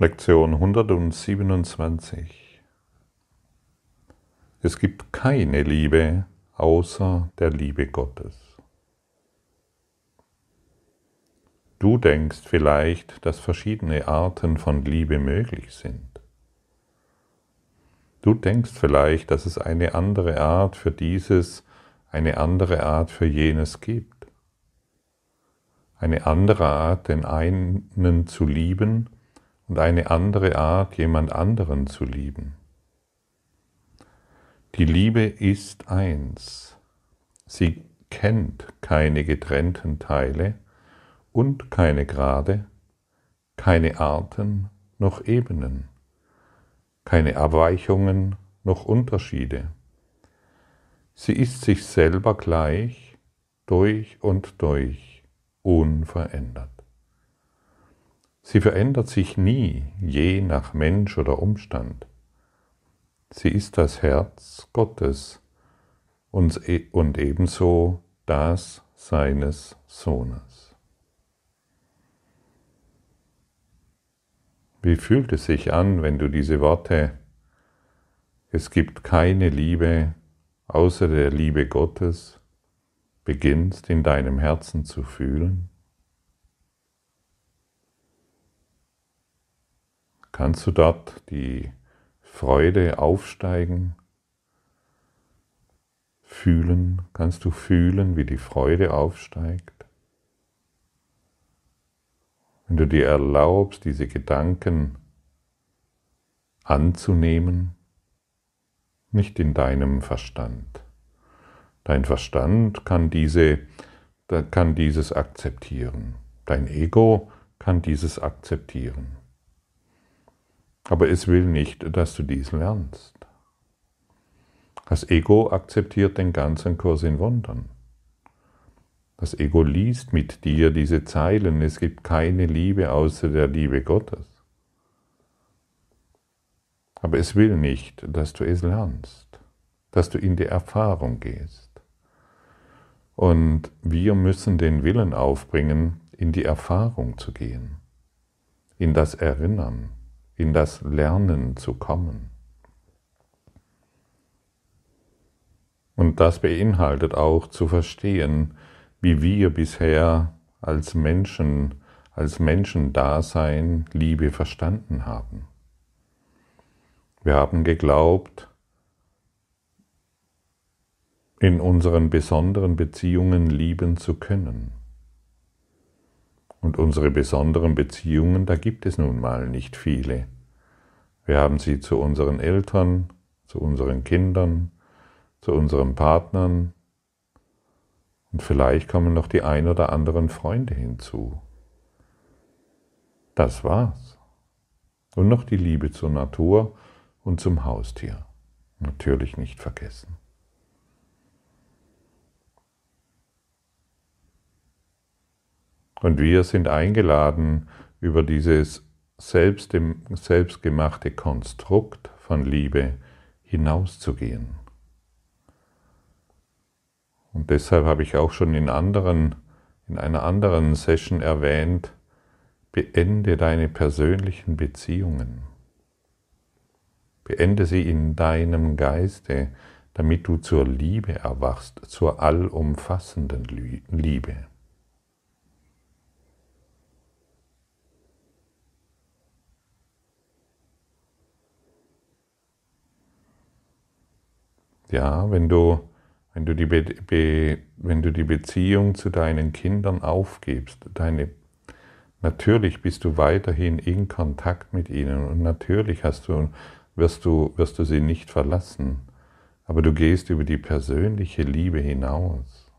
Lektion 127. Es gibt keine Liebe außer der Liebe Gottes. Du denkst vielleicht, dass verschiedene Arten von Liebe möglich sind. Du denkst vielleicht, dass es eine andere Art für dieses, eine andere Art für jenes gibt. Eine andere Art, den einen zu lieben und eine andere Art, jemand anderen zu lieben. Die Liebe ist eins. Sie kennt keine getrennten Teile und keine Grade, keine Arten noch Ebenen, keine Abweichungen noch Unterschiede. Sie ist sich selber gleich, durch und durch, unverändert. Sie verändert sich nie, je nach Mensch oder Umstand. Sie ist das Herz Gottes und ebenso das seines Sohnes. Wie fühlt es sich an, wenn du diese Worte, es gibt keine Liebe außer der Liebe Gottes, beginnst in deinem Herzen zu fühlen? Kannst du dort die Freude aufsteigen? Fühlen? Kannst du fühlen, wie die Freude aufsteigt? Wenn du dir erlaubst, diese Gedanken anzunehmen, nicht in deinem Verstand. Dein Verstand kann, diese, kann dieses akzeptieren. Dein Ego kann dieses akzeptieren. Aber es will nicht, dass du dies lernst. Das Ego akzeptiert den ganzen Kurs in Wundern. Das Ego liest mit dir diese Zeilen, es gibt keine Liebe außer der Liebe Gottes. Aber es will nicht, dass du es lernst, dass du in die Erfahrung gehst. Und wir müssen den Willen aufbringen, in die Erfahrung zu gehen, in das Erinnern in das Lernen zu kommen. Und das beinhaltet auch zu verstehen, wie wir bisher als Menschen, als Menschendasein Liebe verstanden haben. Wir haben geglaubt, in unseren besonderen Beziehungen lieben zu können. Und unsere besonderen Beziehungen, da gibt es nun mal nicht viele. Wir haben sie zu unseren Eltern, zu unseren Kindern, zu unseren Partnern und vielleicht kommen noch die ein oder anderen Freunde hinzu. Das war's. Und noch die Liebe zur Natur und zum Haustier. Natürlich nicht vergessen. Und wir sind eingeladen, über dieses selbst, selbstgemachte Konstrukt von Liebe hinauszugehen. Und deshalb habe ich auch schon in anderen, in einer anderen Session erwähnt, beende deine persönlichen Beziehungen. Beende sie in deinem Geiste, damit du zur Liebe erwachst, zur allumfassenden Liebe. Ja, wenn du, wenn du, die, Be wenn du die Beziehung zu deinen Kindern aufgibst, deine, natürlich bist du weiterhin in Kontakt mit ihnen und natürlich hast du, wirst, du, wirst du sie nicht verlassen, aber du gehst über die persönliche Liebe hinaus.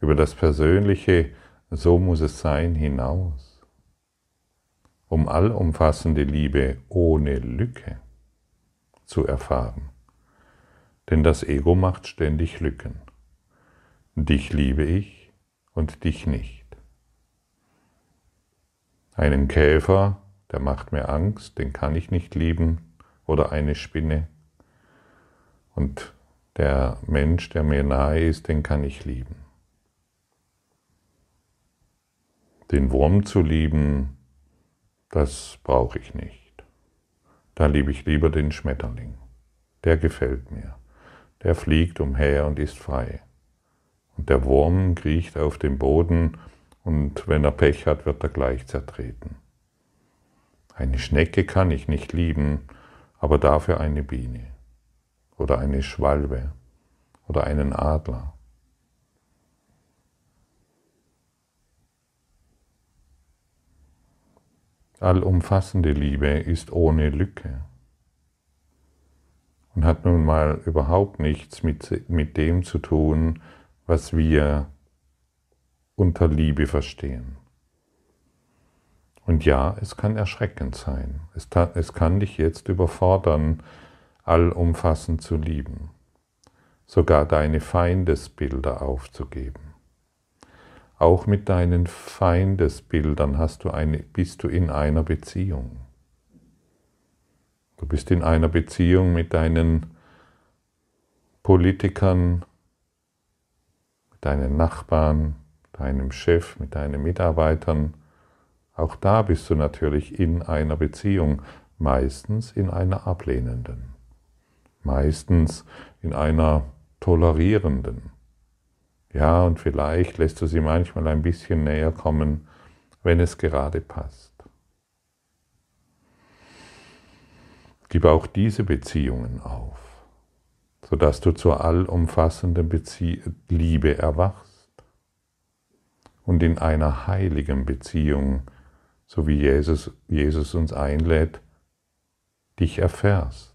Über das persönliche, so muss es sein, hinaus. Um allumfassende Liebe ohne Lücke zu erfahren. Denn das Ego macht ständig Lücken. Dich liebe ich und dich nicht. Einen Käfer, der macht mir Angst, den kann ich nicht lieben, oder eine Spinne. Und der Mensch, der mir nahe ist, den kann ich lieben. Den Wurm zu lieben, das brauche ich nicht. Da liebe ich lieber den Schmetterling. Der gefällt mir. Der fliegt umher und ist frei. Und der Wurm kriecht auf dem Boden und wenn er Pech hat, wird er gleich zertreten. Eine Schnecke kann ich nicht lieben, aber dafür eine Biene oder eine Schwalbe oder einen Adler. Allumfassende Liebe ist ohne Lücke und hat nun mal überhaupt nichts mit, mit dem zu tun, was wir unter Liebe verstehen. Und ja, es kann erschreckend sein. Es, es kann dich jetzt überfordern, allumfassend zu lieben, sogar deine Feindesbilder aufzugeben. Auch mit deinen Feindesbildern hast du eine, bist du in einer Beziehung. Du bist in einer Beziehung mit deinen Politikern, mit deinen Nachbarn, deinem Chef, mit deinen Mitarbeitern. Auch da bist du natürlich in einer Beziehung, meistens in einer ablehnenden, meistens in einer tolerierenden. Ja, und vielleicht lässt du sie manchmal ein bisschen näher kommen, wenn es gerade passt. Gib auch diese Beziehungen auf, sodass du zur allumfassenden Bezie Liebe erwachst und in einer heiligen Beziehung, so wie Jesus, Jesus uns einlädt, dich erfährst,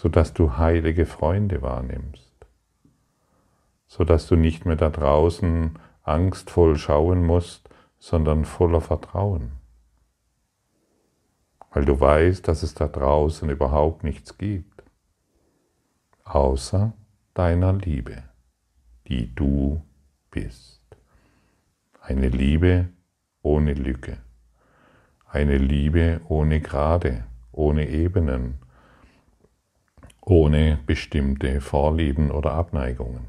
sodass du heilige Freunde wahrnimmst, sodass du nicht mehr da draußen angstvoll schauen musst, sondern voller Vertrauen weil du weißt, dass es da draußen überhaupt nichts gibt, außer deiner Liebe, die du bist. Eine Liebe ohne Lücke, eine Liebe ohne Grade, ohne Ebenen, ohne bestimmte Vorlieben oder Abneigungen.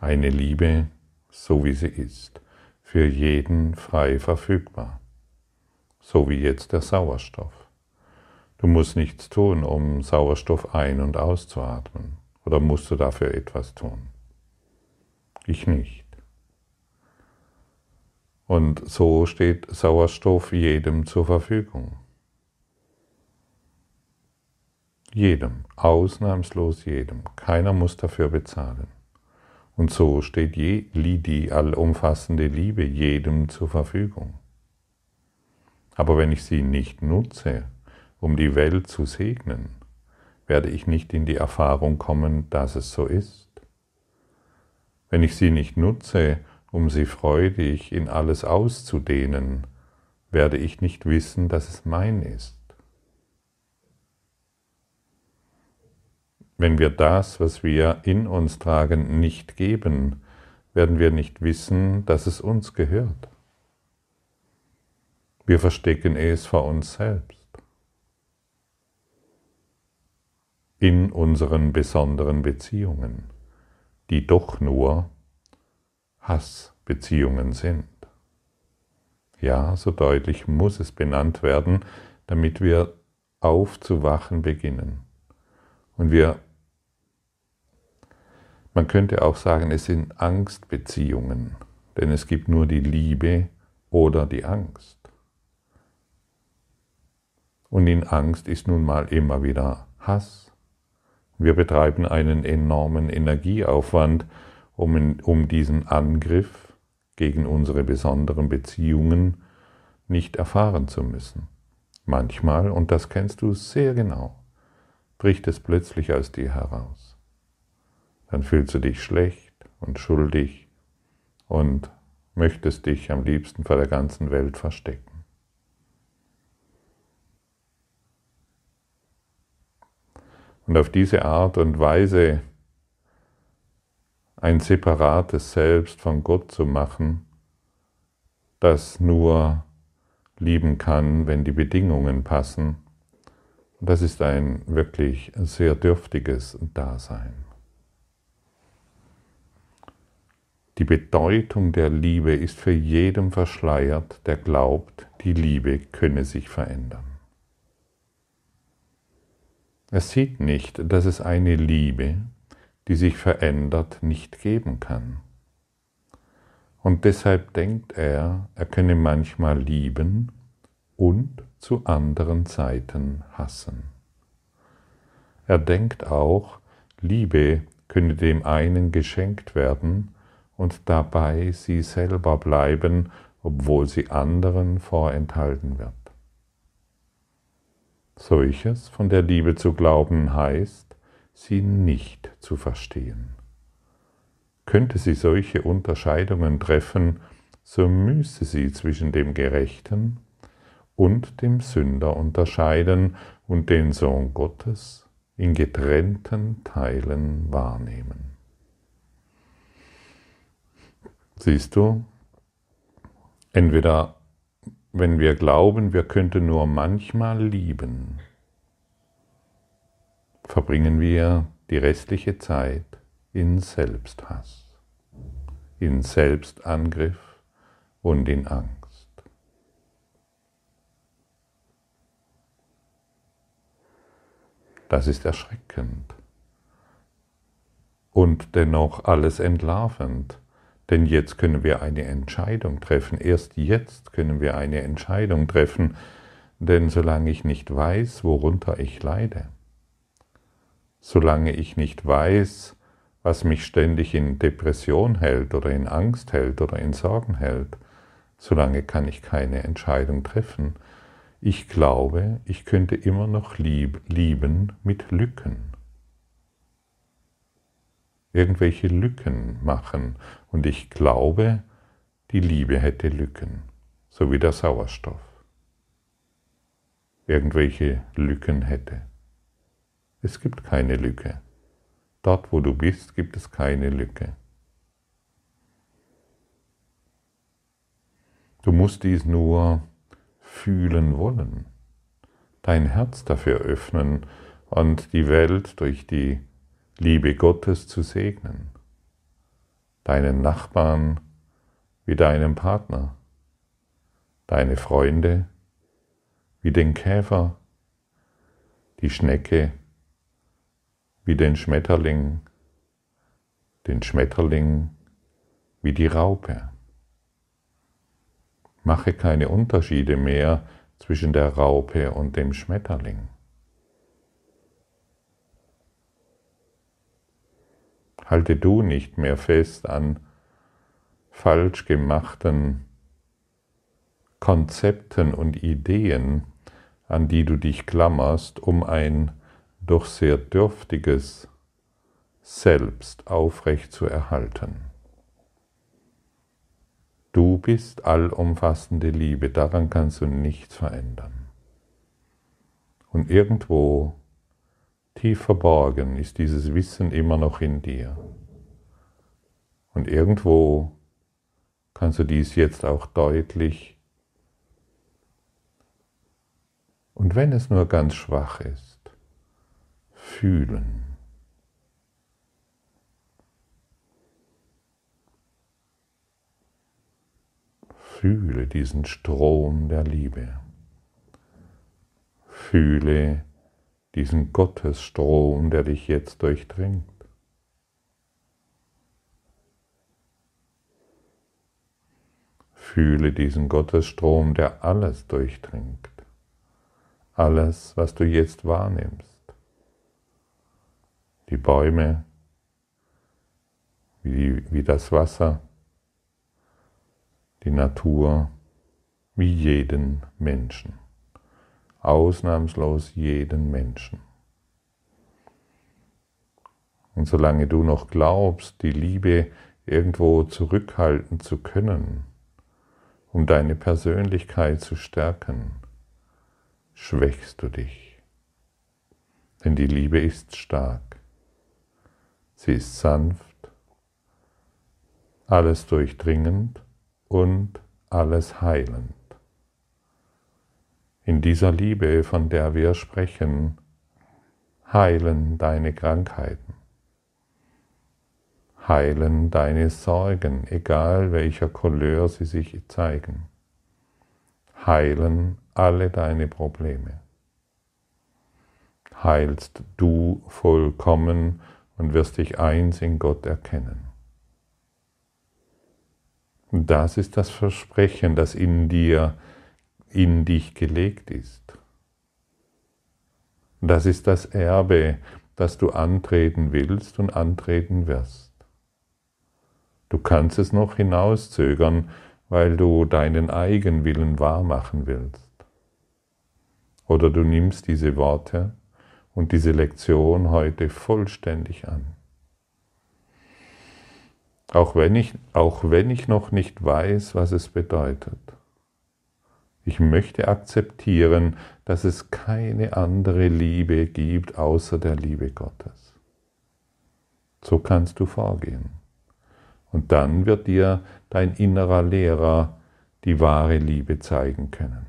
Eine Liebe, so wie sie ist, für jeden frei verfügbar so wie jetzt der Sauerstoff. Du musst nichts tun, um Sauerstoff ein- und auszuatmen. Oder musst du dafür etwas tun? Ich nicht. Und so steht Sauerstoff jedem zur Verfügung. Jedem, ausnahmslos jedem. Keiner muss dafür bezahlen. Und so steht je, die allumfassende Liebe jedem zur Verfügung. Aber wenn ich sie nicht nutze, um die Welt zu segnen, werde ich nicht in die Erfahrung kommen, dass es so ist. Wenn ich sie nicht nutze, um sie freudig in alles auszudehnen, werde ich nicht wissen, dass es mein ist. Wenn wir das, was wir in uns tragen, nicht geben, werden wir nicht wissen, dass es uns gehört. Wir verstecken es vor uns selbst. In unseren besonderen Beziehungen, die doch nur Hassbeziehungen sind. Ja, so deutlich muss es benannt werden, damit wir aufzuwachen beginnen. Und wir, man könnte auch sagen, es sind Angstbeziehungen, denn es gibt nur die Liebe oder die Angst. Und in Angst ist nun mal immer wieder Hass. Wir betreiben einen enormen Energieaufwand, um, um diesen Angriff gegen unsere besonderen Beziehungen nicht erfahren zu müssen. Manchmal, und das kennst du sehr genau, bricht es plötzlich aus dir heraus. Dann fühlst du dich schlecht und schuldig und möchtest dich am liebsten vor der ganzen Welt verstecken. Und auf diese Art und Weise ein separates Selbst von Gott zu machen, das nur lieben kann, wenn die Bedingungen passen, das ist ein wirklich sehr dürftiges Dasein. Die Bedeutung der Liebe ist für jedem verschleiert, der glaubt, die Liebe könne sich verändern. Er sieht nicht, dass es eine Liebe, die sich verändert, nicht geben kann. Und deshalb denkt er, er könne manchmal lieben und zu anderen Zeiten hassen. Er denkt auch, Liebe könne dem einen geschenkt werden und dabei sie selber bleiben, obwohl sie anderen vorenthalten wird. Solches von der Liebe zu glauben heißt, sie nicht zu verstehen. Könnte sie solche Unterscheidungen treffen, so müsse sie zwischen dem Gerechten und dem Sünder unterscheiden und den Sohn Gottes in getrennten Teilen wahrnehmen. Siehst du, entweder wenn wir glauben, wir könnten nur manchmal lieben, verbringen wir die restliche Zeit in Selbsthass, in Selbstangriff und in Angst. Das ist erschreckend und dennoch alles entlarvend. Denn jetzt können wir eine Entscheidung treffen. Erst jetzt können wir eine Entscheidung treffen. Denn solange ich nicht weiß, worunter ich leide, solange ich nicht weiß, was mich ständig in Depression hält oder in Angst hält oder in Sorgen hält, solange kann ich keine Entscheidung treffen. Ich glaube, ich könnte immer noch lieb, lieben mit Lücken. Irgendwelche Lücken machen. Und ich glaube, die Liebe hätte Lücken, so wie der Sauerstoff. Irgendwelche Lücken hätte. Es gibt keine Lücke. Dort, wo du bist, gibt es keine Lücke. Du musst dies nur fühlen wollen, dein Herz dafür öffnen und die Welt durch die Liebe Gottes zu segnen, deinen Nachbarn wie deinen Partner, deine Freunde wie den Käfer, die Schnecke wie den Schmetterling, den Schmetterling wie die Raupe. Mache keine Unterschiede mehr zwischen der Raupe und dem Schmetterling. Halte du nicht mehr fest an falsch gemachten Konzepten und Ideen, an die du dich klammerst, um ein doch sehr dürftiges Selbst aufrecht zu erhalten. Du bist allumfassende Liebe, daran kannst du nichts verändern. Und irgendwo tief verborgen ist dieses Wissen immer noch in dir. Und irgendwo kannst du dies jetzt auch deutlich und wenn es nur ganz schwach ist, fühlen. Fühle diesen Strom der Liebe. Fühle diesen Gottesstrom, der dich jetzt durchdringt. Fühle diesen Gottesstrom, der alles durchdringt. Alles, was du jetzt wahrnimmst. Die Bäume, wie, wie das Wasser, die Natur wie jeden Menschen, ausnahmslos jeden Menschen. Und solange du noch glaubst, die Liebe irgendwo zurückhalten zu können, um deine Persönlichkeit zu stärken, schwächst du dich. Denn die Liebe ist stark. Sie ist sanft, alles durchdringend und alles heilend. In dieser Liebe, von der wir sprechen, heilen deine Krankheiten, heilen deine Sorgen, egal welcher Couleur sie sich zeigen. Heilen alle deine Probleme. Heilst du vollkommen und wirst dich eins in Gott erkennen. Das ist das Versprechen, das in dir, in dich gelegt ist. Das ist das Erbe, das du antreten willst und antreten wirst. Du kannst es noch hinauszögern, weil du deinen Eigenwillen wahrmachen willst. Oder du nimmst diese Worte und diese Lektion heute vollständig an. Auch wenn ich, auch wenn ich noch nicht weiß, was es bedeutet. Ich möchte akzeptieren, dass es keine andere Liebe gibt außer der Liebe Gottes. So kannst du vorgehen. Und dann wird dir dein innerer Lehrer die wahre Liebe zeigen können.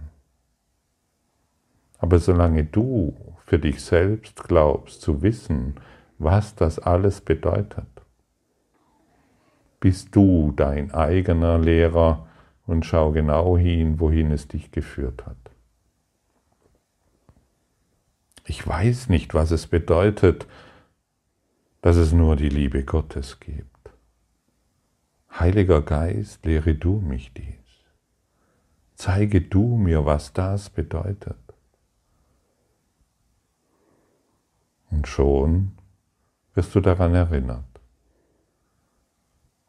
Aber solange du für dich selbst glaubst zu wissen, was das alles bedeutet, bist du dein eigener Lehrer und schau genau hin, wohin es dich geführt hat. Ich weiß nicht, was es bedeutet, dass es nur die Liebe Gottes gibt. Heiliger Geist, lehre du mich dies. Zeige du mir, was das bedeutet. Und schon wirst du daran erinnert.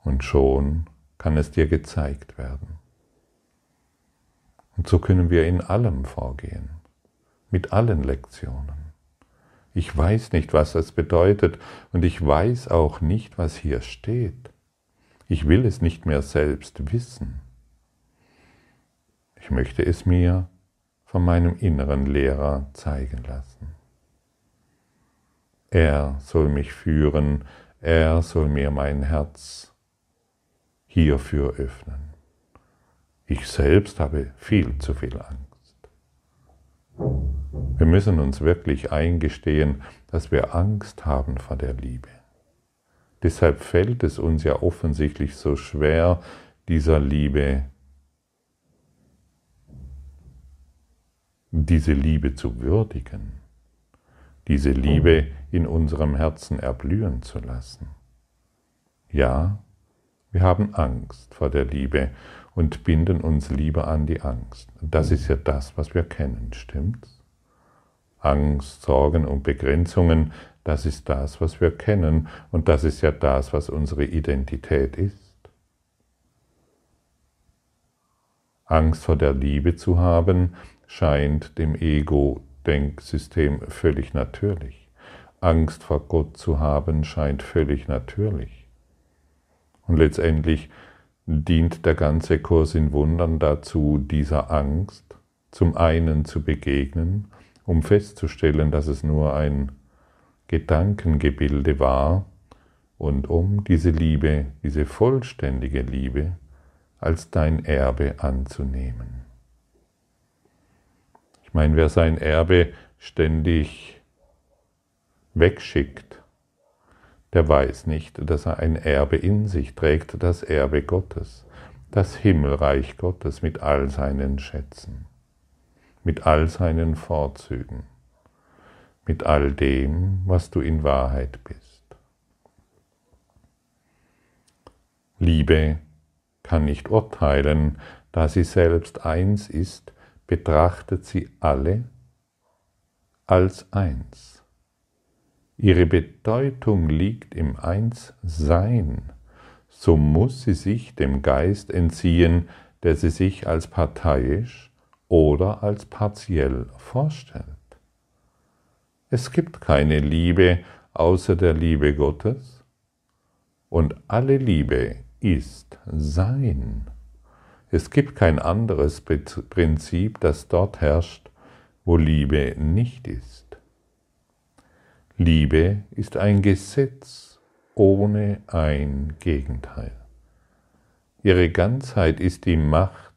Und schon kann es dir gezeigt werden. Und so können wir in allem vorgehen, mit allen Lektionen. Ich weiß nicht, was es bedeutet und ich weiß auch nicht, was hier steht. Ich will es nicht mehr selbst wissen. Ich möchte es mir von meinem inneren Lehrer zeigen lassen. Er soll mich führen, er soll mir mein Herz hierfür öffnen. Ich selbst habe viel zu viel Angst. Wir müssen uns wirklich eingestehen, dass wir Angst haben vor der Liebe. Deshalb fällt es uns ja offensichtlich so schwer, dieser Liebe, diese Liebe zu würdigen, diese Liebe in unserem Herzen erblühen zu lassen. Ja, wir haben Angst vor der Liebe und binden uns lieber an die Angst. Das ist ja das, was wir kennen, stimmt's? Angst, Sorgen und Begrenzungen das ist das, was wir kennen und das ist ja das, was unsere Identität ist. Angst vor der Liebe zu haben, scheint dem Ego-Denksystem völlig natürlich. Angst vor Gott zu haben, scheint völlig natürlich. Und letztendlich dient der ganze Kurs in Wundern dazu, dieser Angst zum einen zu begegnen, um festzustellen, dass es nur ein Gedankengebilde war und um diese Liebe, diese vollständige Liebe als dein Erbe anzunehmen. Ich meine, wer sein Erbe ständig wegschickt, der weiß nicht, dass er ein Erbe in sich trägt, das Erbe Gottes, das Himmelreich Gottes mit all seinen Schätzen, mit all seinen Vorzügen mit all dem, was du in Wahrheit bist. Liebe kann nicht urteilen, da sie selbst eins ist, betrachtet sie alle als eins. Ihre Bedeutung liegt im Einssein, so muss sie sich dem Geist entziehen, der sie sich als parteiisch oder als partiell vorstellt. Es gibt keine Liebe außer der Liebe Gottes und alle Liebe ist Sein. Es gibt kein anderes Prinzip, das dort herrscht, wo Liebe nicht ist. Liebe ist ein Gesetz ohne ein Gegenteil. Ihre Ganzheit ist die Macht,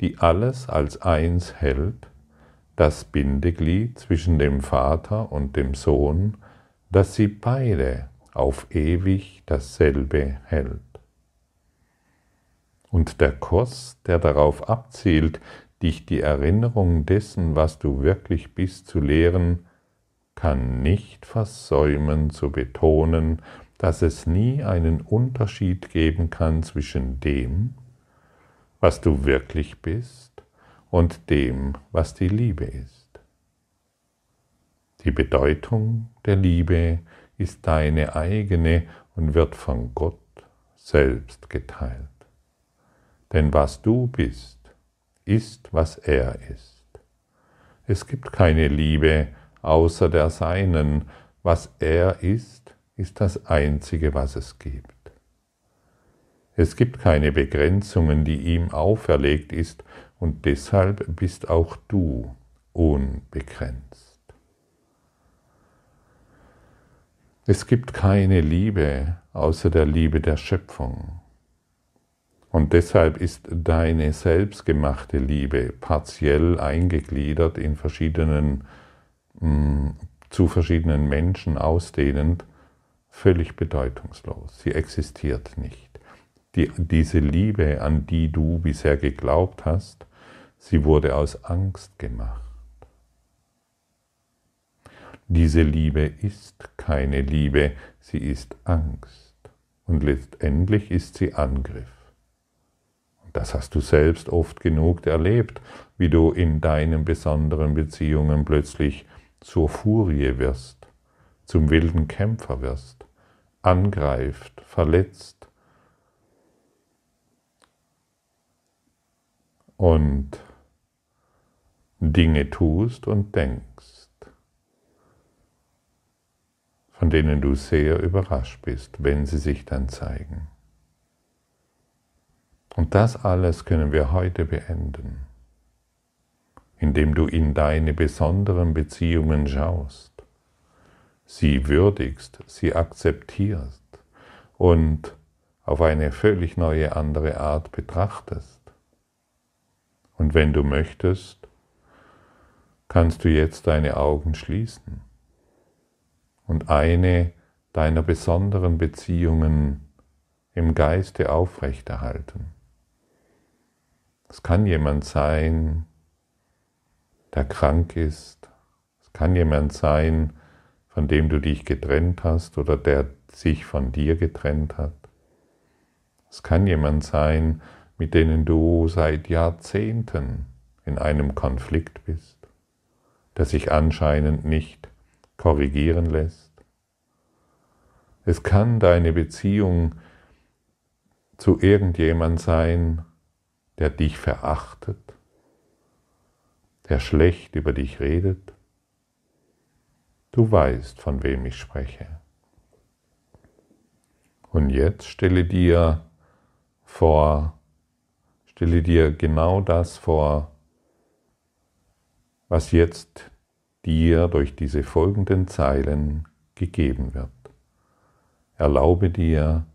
die alles als eins hält das Bindeglied zwischen dem Vater und dem Sohn, dass sie beide auf ewig dasselbe hält. Und der Kurs, der darauf abzielt, dich die Erinnerung dessen, was du wirklich bist, zu lehren, kann nicht versäumen zu betonen, dass es nie einen Unterschied geben kann zwischen dem, was du wirklich bist, und dem, was die Liebe ist. Die Bedeutung der Liebe ist deine eigene und wird von Gott selbst geteilt. Denn was du bist, ist, was er ist. Es gibt keine Liebe außer der Seinen. Was er ist, ist das Einzige, was es gibt. Es gibt keine Begrenzungen, die ihm auferlegt ist, und deshalb bist auch du unbegrenzt. Es gibt keine Liebe außer der Liebe der Schöpfung. Und deshalb ist deine selbstgemachte Liebe partiell eingegliedert in verschiedenen, zu verschiedenen Menschen ausdehnend, völlig bedeutungslos. Sie existiert nicht. Die, diese Liebe, an die du bisher geglaubt hast, sie wurde aus Angst gemacht. Diese Liebe ist keine Liebe, sie ist Angst. Und letztendlich ist sie Angriff. Das hast du selbst oft genug erlebt, wie du in deinen besonderen Beziehungen plötzlich zur Furie wirst, zum wilden Kämpfer wirst, angreift, verletzt und Dinge tust und denkst, von denen du sehr überrascht bist, wenn sie sich dann zeigen. Und das alles können wir heute beenden, indem du in deine besonderen Beziehungen schaust, sie würdigst, sie akzeptierst und auf eine völlig neue andere Art betrachtest. Und wenn du möchtest, kannst du jetzt deine Augen schließen und eine deiner besonderen Beziehungen im Geiste aufrechterhalten. Es kann jemand sein, der krank ist. Es kann jemand sein, von dem du dich getrennt hast oder der sich von dir getrennt hat. Es kann jemand sein, mit denen du seit Jahrzehnten in einem Konflikt bist, der sich anscheinend nicht korrigieren lässt. Es kann deine Beziehung zu irgendjemand sein, der dich verachtet, der schlecht über dich redet. Du weißt, von wem ich spreche. Und jetzt stelle dir vor, stelle dir genau das vor, was jetzt dir durch diese folgenden Zeilen gegeben wird. Erlaube dir,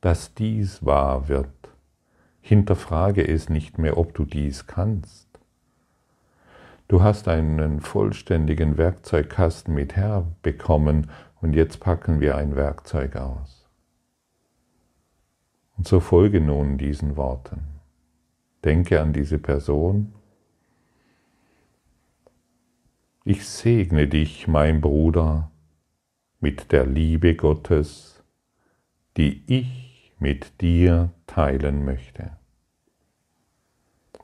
dass dies wahr wird Hinterfrage es nicht mehr, ob du dies kannst. Du hast einen vollständigen Werkzeugkasten mit herbekommen und jetzt packen wir ein Werkzeug aus. Und so folge nun diesen Worten. Denke an diese Person. Ich segne dich, mein Bruder, mit der Liebe Gottes, die ich mit dir teilen möchte.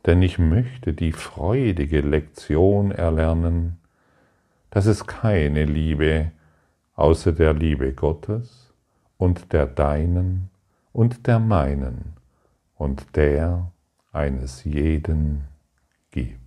Denn ich möchte die freudige Lektion erlernen, dass es keine Liebe außer der Liebe Gottes und der deinen und der meinen und der eines jeden gibt.